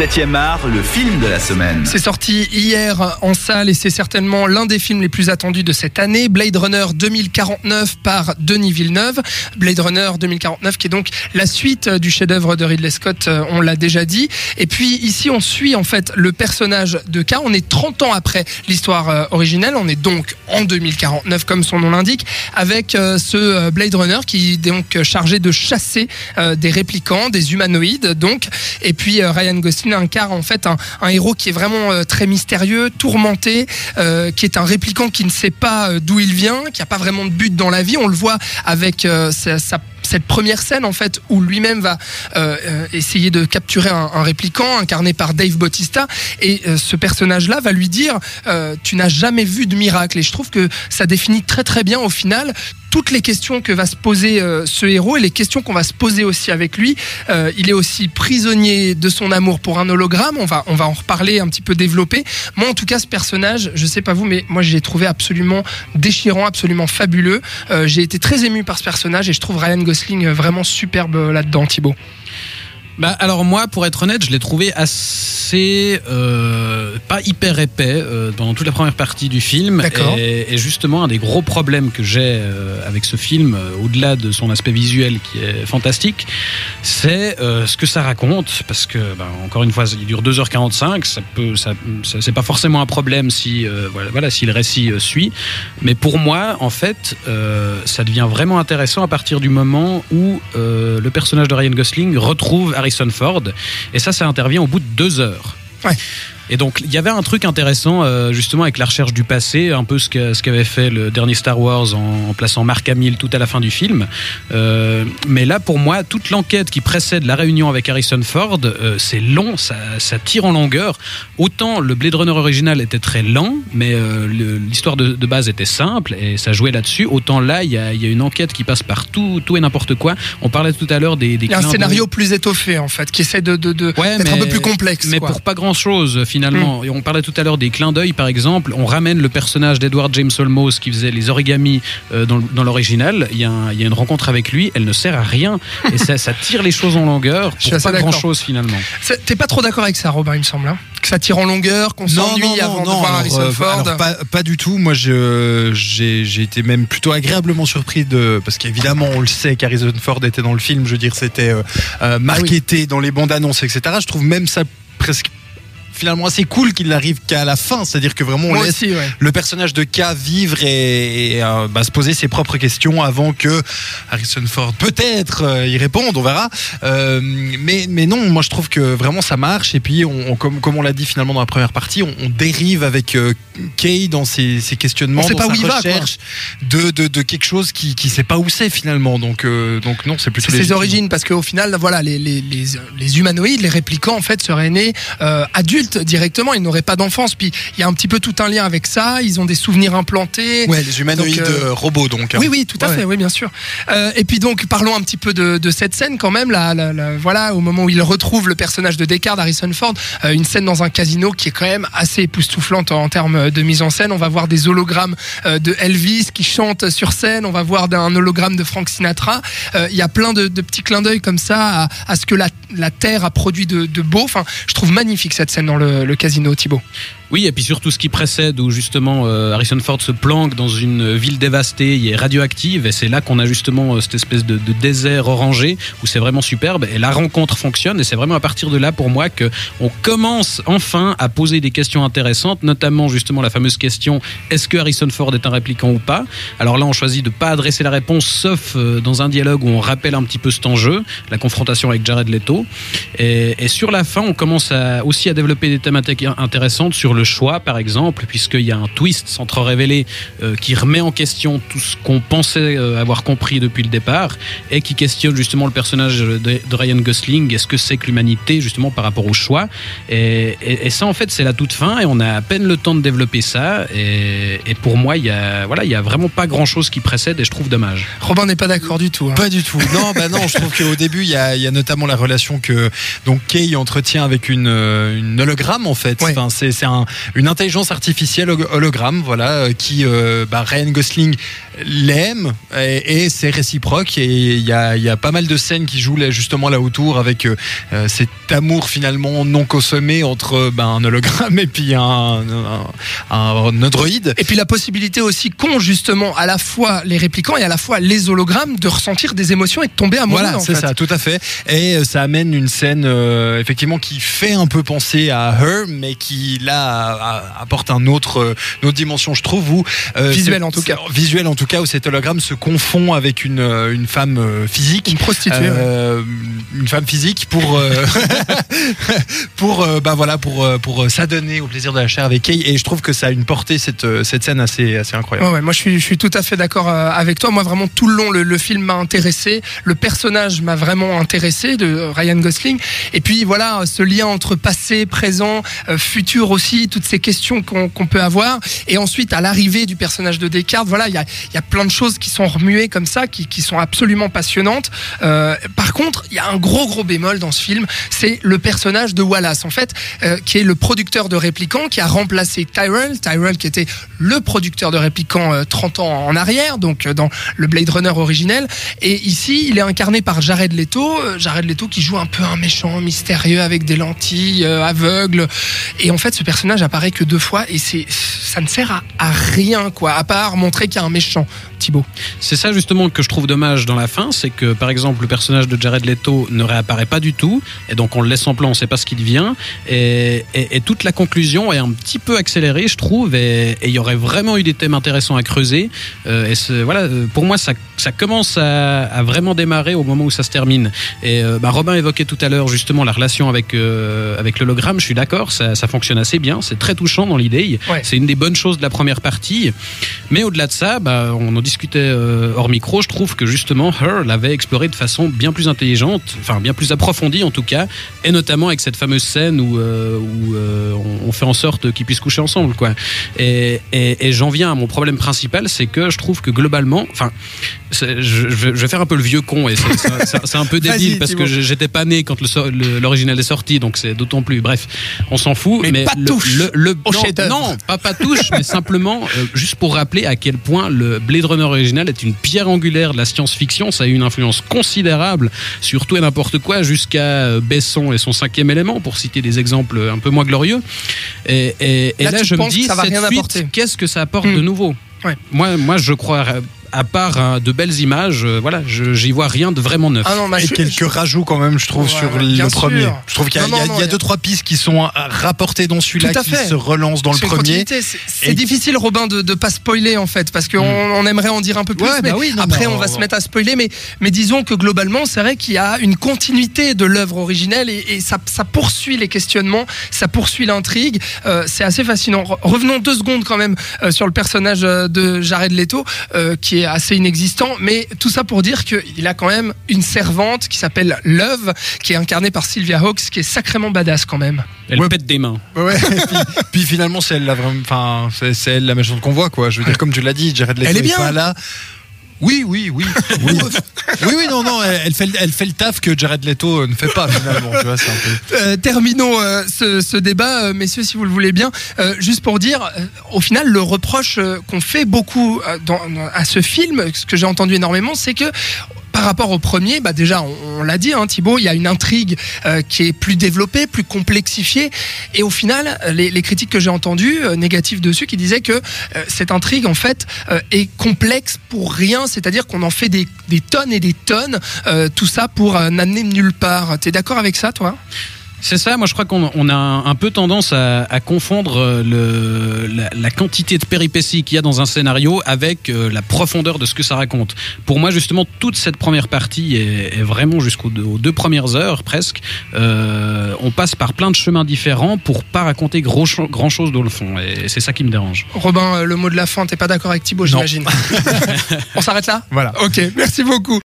7e art, le film de la semaine. C'est sorti hier en salle et c'est certainement l'un des films les plus attendus de cette année. Blade Runner 2049 par Denis Villeneuve. Blade Runner 2049 qui est donc la suite du chef-d'œuvre de Ridley Scott, euh, on l'a déjà dit. Et puis ici, on suit en fait le personnage de K. On est 30 ans après l'histoire euh, originelle. On est donc en 2049 comme son nom l'indique, avec euh, ce Blade Runner qui est donc chargé de chasser des réplicants, des humanoïdes donc. Et puis Ryan Gosling incarne en fait un, héros qui est vraiment euh, très mystérieux, tourmenté, euh, qui est un répliquant qui ne sait pas euh, d'où il vient, qui a pas vraiment de but dans la vie. On le voit avec cette première scène en fait où lui-même va essayer de capturer un, un, répliquant incarné par Dave Bautista et ce personnage-là va lui dire tu n'as jamais vu de miracle et je trouve que ça définit très très bien au final toutes les questions que va se poser euh, ce héros et les questions qu'on va se poser aussi avec lui. Euh, il est aussi prisonnier de son amour pour un hologramme. On va, on va en reparler un petit peu développé. Moi, en tout cas, ce personnage, je sais pas vous, mais moi, je l'ai trouvé absolument déchirant, absolument fabuleux. Euh, j'ai été très ému par ce personnage et je trouve Ryan Gosling vraiment superbe là-dedans, Thibaut. Bah alors moi, pour être honnête, je l'ai trouvé assez euh, pas hyper épais euh, dans toute la première partie du film. Et, et, justement, un des gros problèmes que j'ai euh, avec ce film, euh, au-delà de son aspect visuel qui est fantastique, c'est euh, ce que ça raconte. Parce que, bah, encore une fois, il dure 2h45. Ça peut, ça, ça c'est pas forcément un problème si, voilà, voilà, si le récit suit. Mais pour moi, en fait, ça devient vraiment intéressant à partir du moment où le personnage de Ryan Gosling retrouve Harry Et ça, ça intervient au bout de deux heures. Et donc, il y avait un truc intéressant, euh, justement, avec la recherche du passé, un peu ce qu'avait ce fait le dernier Star Wars en, plaçant Mark Hamill tout à la fin du film. Euh, mais là, pour moi, toute l'enquête qui précède la réunion avec Harrison Ford, euh, c'est long, ça, ça, tire en longueur. Autant le Blade Runner original était très lent, mais l'histoire de, de, base était simple et ça jouait là-dessus. Autant là, il y a, y a, une enquête qui passe par tout, tout et n'importe quoi. On parlait tout à l'heure des, des. Il y a un scénario plus étoffé, en fait, qui essaie de, de, de ouais, d'être un peu plus complexe. Mais quoi. pour pas grand-chose, finalement finalement. Et on parlait tout à l'heure des clins d'œil, par exemple. On ramène le personnage d'Edward James Olmos qui faisait les origamis euh, dans, dans l'original. Il, y, a il y a une rencontre avec lui. Elle ne sert à rien. Et ça, ça tire les choses en longueur pour pas grand-chose finalement. T'es pas trop d'accord avec ça, Robin, il me semble. Hein? Que ça tire en longueur, qu'on s'ennuie avant non, de voir Harrison euh, Ford alors, pas, pas, du tout. Moi, j'ai été même plutôt agréablement surpris de. Parce qu'évidemment, on le sait qu'Harrison Ford était dans le film. Je veux dire, c'était euh, euh, marketé ah oui. dans les bandes annonces, etc. Je trouve même ça presque finalement assez cool qu'il n'arrive qu'à la fin, c'est-à-dire que vraiment on Moi laisse aussi, ouais. le personnage de K vivre et, et euh, bah, se poser ses propres questions avant que Harrison Ford peut-être euh, y réponde, on verra. Euh, mais, mais non, moi je trouve que vraiment ça marche et puis on, on, comme, comme on l'a dit finalement dans la première partie, on, on dérive avec Kay dans ses, ses questionnements, on dans pas sa où recherche de, de, de, quelque chose qui ne sait pas où c'est finalement. Donc, donc non, c'est plutôt ses légitime. origines parce qu'au final, voilà, les, les, les, les, humanoïdes, les réplicants en fait seraient nés euh, adultes directement, ils n'auraient pas d'enfance. Puis il y a un petit peu tout un lien avec ça. Ils ont des souvenirs implantés. Ouais, les humanoïdes donc, euh, robots donc. Hein. Oui, oui, tout à ouais. fait, oui, bien sûr. Euh, et puis donc parlons un petit peu de, de cette scène quand même. Là, là, là, voilà, au moment où il retrouve le personnage de Descartes, Harrison Ford, euh, une scène dans un casino qui est quand même assez époustouflante en, en termes de mise en scène. On va voir des hologrammes euh, de Elvis qui chante sur scène. On va voir un hologramme de Frank Sinatra. Euh, il y a plein de, de petits clins d'œil comme ça à, à, ce que la, la terre a produit de, de beau. Enfin, je trouve magnifique cette scène dans le, le casino, Thibaut. Oui, et puis surtout ce qui précède, où justement euh, Harrison Ford se planque dans une ville dévastée, et radioactive, et c'est là qu'on a justement euh, cette espèce de, désert orangé, où c'est vraiment superbe, et la rencontre fonctionne, et c'est vraiment à partir de là pour moi que on commence enfin à poser des questions intéressantes, notamment justement la fameuse question est-ce que Harrison Ford est un répliquant ou pas? Alors là, on choisit de pas adresser la réponse, sauf euh, dans un dialogue où on rappelle un petit peu cet enjeu, la confrontation avec Jared Leto, et, et sur la fin, on commence à, aussi à développer des thématiques intéressantes sur le le choix, par exemple, puisqu'il y a un twist sans trop révéler euh, qui remet en question tout ce qu'on pensait euh, avoir compris depuis le départ et qui questionne justement le personnage de, de Ryan Gosling. Est-ce que c'est que l'humanité, justement, par rapport au choix? Et, et, et, ça, en fait, c'est la toute fin et on a à peine le temps de développer ça. Et, et pour moi, il y a, voilà, il y a vraiment pas grand-chose qui précède et je trouve dommage. Robin n'est pas d'accord du tout. Hein. Pas du tout. Non, bah non, je trouve qu'au début, il y, a, il y a notamment la relation que donc Kay entretient avec une, une hologramme, en fait. Ouais. Enfin, c'est un, une intelligence artificielle hologramme, voilà, euh, qui euh, bah, Ryan Gosling l'aime et, et c'est réciproque. Et il y a, y a pas mal de scènes qui jouent là, justement là autour avec euh, euh, cet amour finalement non consommé entre ben, un hologramme et puis un, un, un androïde. Et puis la possibilité aussi qu'ont justement à la fois les réplicants et à la fois les hologrammes de ressentir des émotions et de tomber amoureux. Voilà, c'est ça, tout à fait. Et euh, ça amène une scène euh, effectivement qui fait un peu penser à Her, mais qui là apporte un autre, une autre dimension, je trouve. Où, euh, Visuel, en tout cas. Visuel en tout cas, où cet hologramme se confond avec une, euh, une femme euh, physique. Une prostituée. Euh, une femme physique pour euh, pour bah voilà pour pour s'adonner au plaisir de la chair avec Kay et je trouve que ça a une portée cette cette scène assez assez incroyable. Ouais, ouais, moi je suis, je suis tout à fait d'accord avec toi. Moi vraiment tout le long le, le film m'a intéressé, le personnage m'a vraiment intéressé de Ryan Gosling. Et puis voilà ce lien entre passé, présent, futur aussi, toutes ces questions qu'on qu'on peut avoir. Et ensuite à l'arrivée du personnage de Descartes, voilà il y a, il y a plein de choses qui sont remuées comme ça, qui, sont absolument passionnantes. Euh, par contre il y a un gros gros bémol dans ce film, c'est le personnage de Wallace en fait, euh, qui est le producteur de Réplicant, qui a remplacé Tyrell, Tyrell qui était le producteur de Réplicant euh, 30 ans en arrière, donc euh, dans le Blade Runner originel. Et ici, il est incarné par Jared Leto, Jared Leto qui joue un peu un méchant mystérieux avec des lentilles, aveugle. Et en fait, ce personnage apparaît que deux fois et c'est ça ne sert à rien quoi, à part montrer qu'il y a un méchant. Thibaut. C'est ça justement que je trouve dommage dans la fin, c'est que par exemple le personnage de Jared Leto ne réapparaît pas du tout, et donc on le laisse en plan, on sait pas ce qu'il devient, et, toute la conclusion est un petit peu accélérée, je trouve, et il y aurait vraiment eu des thèmes intéressants à creuser. Euh, voilà, euh, pour moi ça, ça commence à, à vraiment démarrer au moment où ça se termine. Et euh, bah, Robin évoquait tout à l'heure justement la relation avec euh, avec l'hologramme, je suis d'accord, ça, ça fonctionne assez bien, c'est très touchant dans l'idée. Ouais. C'est une des bonnes choses de la première partie. Mais au-delà de ça, bah, on en discutait euh, hors micro. Je trouve que justement, Her l'avait exploré de façon bien plus intelligente, enfin bien plus approfondie en tout cas, et notamment avec cette fameuse scène où, euh, où on, on fait en sorte qu'ils puissent coucher ensemble, quoi. Et, et, et j'en viens à mon problème principal, c'est que je trouve que globalement, enfin, je, je vais- faire un peu le vieux con et c'est- un peu débile parce que j'étais pas né quand l'original est sorti, donc c'est d'autant plus. Bref, on s'en fout. Mais pas le, touche le, le- au non, pas pas touche, mais simplement euh, juste pour rappeler à quel point le Blade Runner original est une pierre angulaire de la science-fiction. Ça a eu une influence considérable sur tout et n'importe quoi, jusqu'à euh, Besson et son cinquième élément, pour citer des exemples un peu moins glorieux. Et, et- et Là, là, je me dis, qu'est-ce que ça apporte Hmm. de nouveau? Ouais. Moi, moi, je crois. À part hein, de belles images, euh, voilà, je- j'y vois rien de vraiment neuf. Ah non, bah, Et je- quelques rajouts quand même, je trouve, Ouais, sur ouais, le bien premier. Je trouve qu'il y a, Non, il y a- non, il y a non, deux, trois pistes qui sont euh, rapportées dans celui-là, Tout à qui fait. se relancent dans le C'est une premier. continuité. C'est- C'est Et- difficile, Robin, de ne pas spoiler en fait, parce qu'on on aimerait en dire un peu plus. Ouais, mais bah oui, non, après, mais on on- va se mettre à spoiler. Mais, mais disons que globalement, c'est vrai qu'il y a une continuité de l'œuvre originelle et, et ça, ça poursuit les questionnements, ça poursuit l'intrigue. Euh, c'est assez fascinant. Re- Revenons deux secondes quand même euh, sur le personnage euh, de Jared Leto, euh, qui est assez inexistant. Mais tout ça pour dire qu'il a quand même une servante qui s'appelle Love, qui est incarnée par Sylvia Hawkes, qui est sacrément badass quand même. Elle Ouais. pète des mains. Ouais, et puis, puis finalement, c'est elle la vraiment, enfin, c'est c'est elle la méchante qu'on voit, quoi. Je veux dire, comme tu l'as dit, Jared Leto Elle est bien. pas là. Oui, oui, oui, oui, oui, oui, non, non, elle fait, elle fait le taf que Jared Leto euh, ne fait pas finalement. Tu vois, c'est un peu. Euh, terminons euh, ce, ce débat, euh, messieurs, si vous le voulez bien. Juste pour dire, au final, le reproche qu'on fait beaucoup dans- dans- à ce film, ce que j'ai entendu énormément, c'est que par rapport au premier, bah déjà, on, l'a dit, hein, Thibaut, il y a une intrigue euh, qui est plus développée, plus complexifiée, et au final, euh, les, critiques que j'ai entendues euh, négatives dessus, qui disaient que cette intrigue, en fait, est complexe pour rien, c'est-à-dire qu'on en fait des, des tonnes et des tonnes, tout ça pour n'amener nulle part. T'es d'accord avec ça, toi? C'est ça, moi je crois qu'on on a un, peu tendance à, à confondre euh, le, la, la quantité de péripéties qu'il y a dans un scénario avec euh, la profondeur de ce que ça raconte. Pour moi justement, toute cette première partie est, est vraiment jusqu'aux deux, premières heures presque. Euh, on passe par plein de chemins différents pour pas raconter gros grand chose dans le fond. Et c'est ça qui me dérange. Robin, euh, le mot de la fin, t'es pas d'accord avec Thibaut, j'imagine. On s'arrête là? Voilà. Ok, merci beaucoup.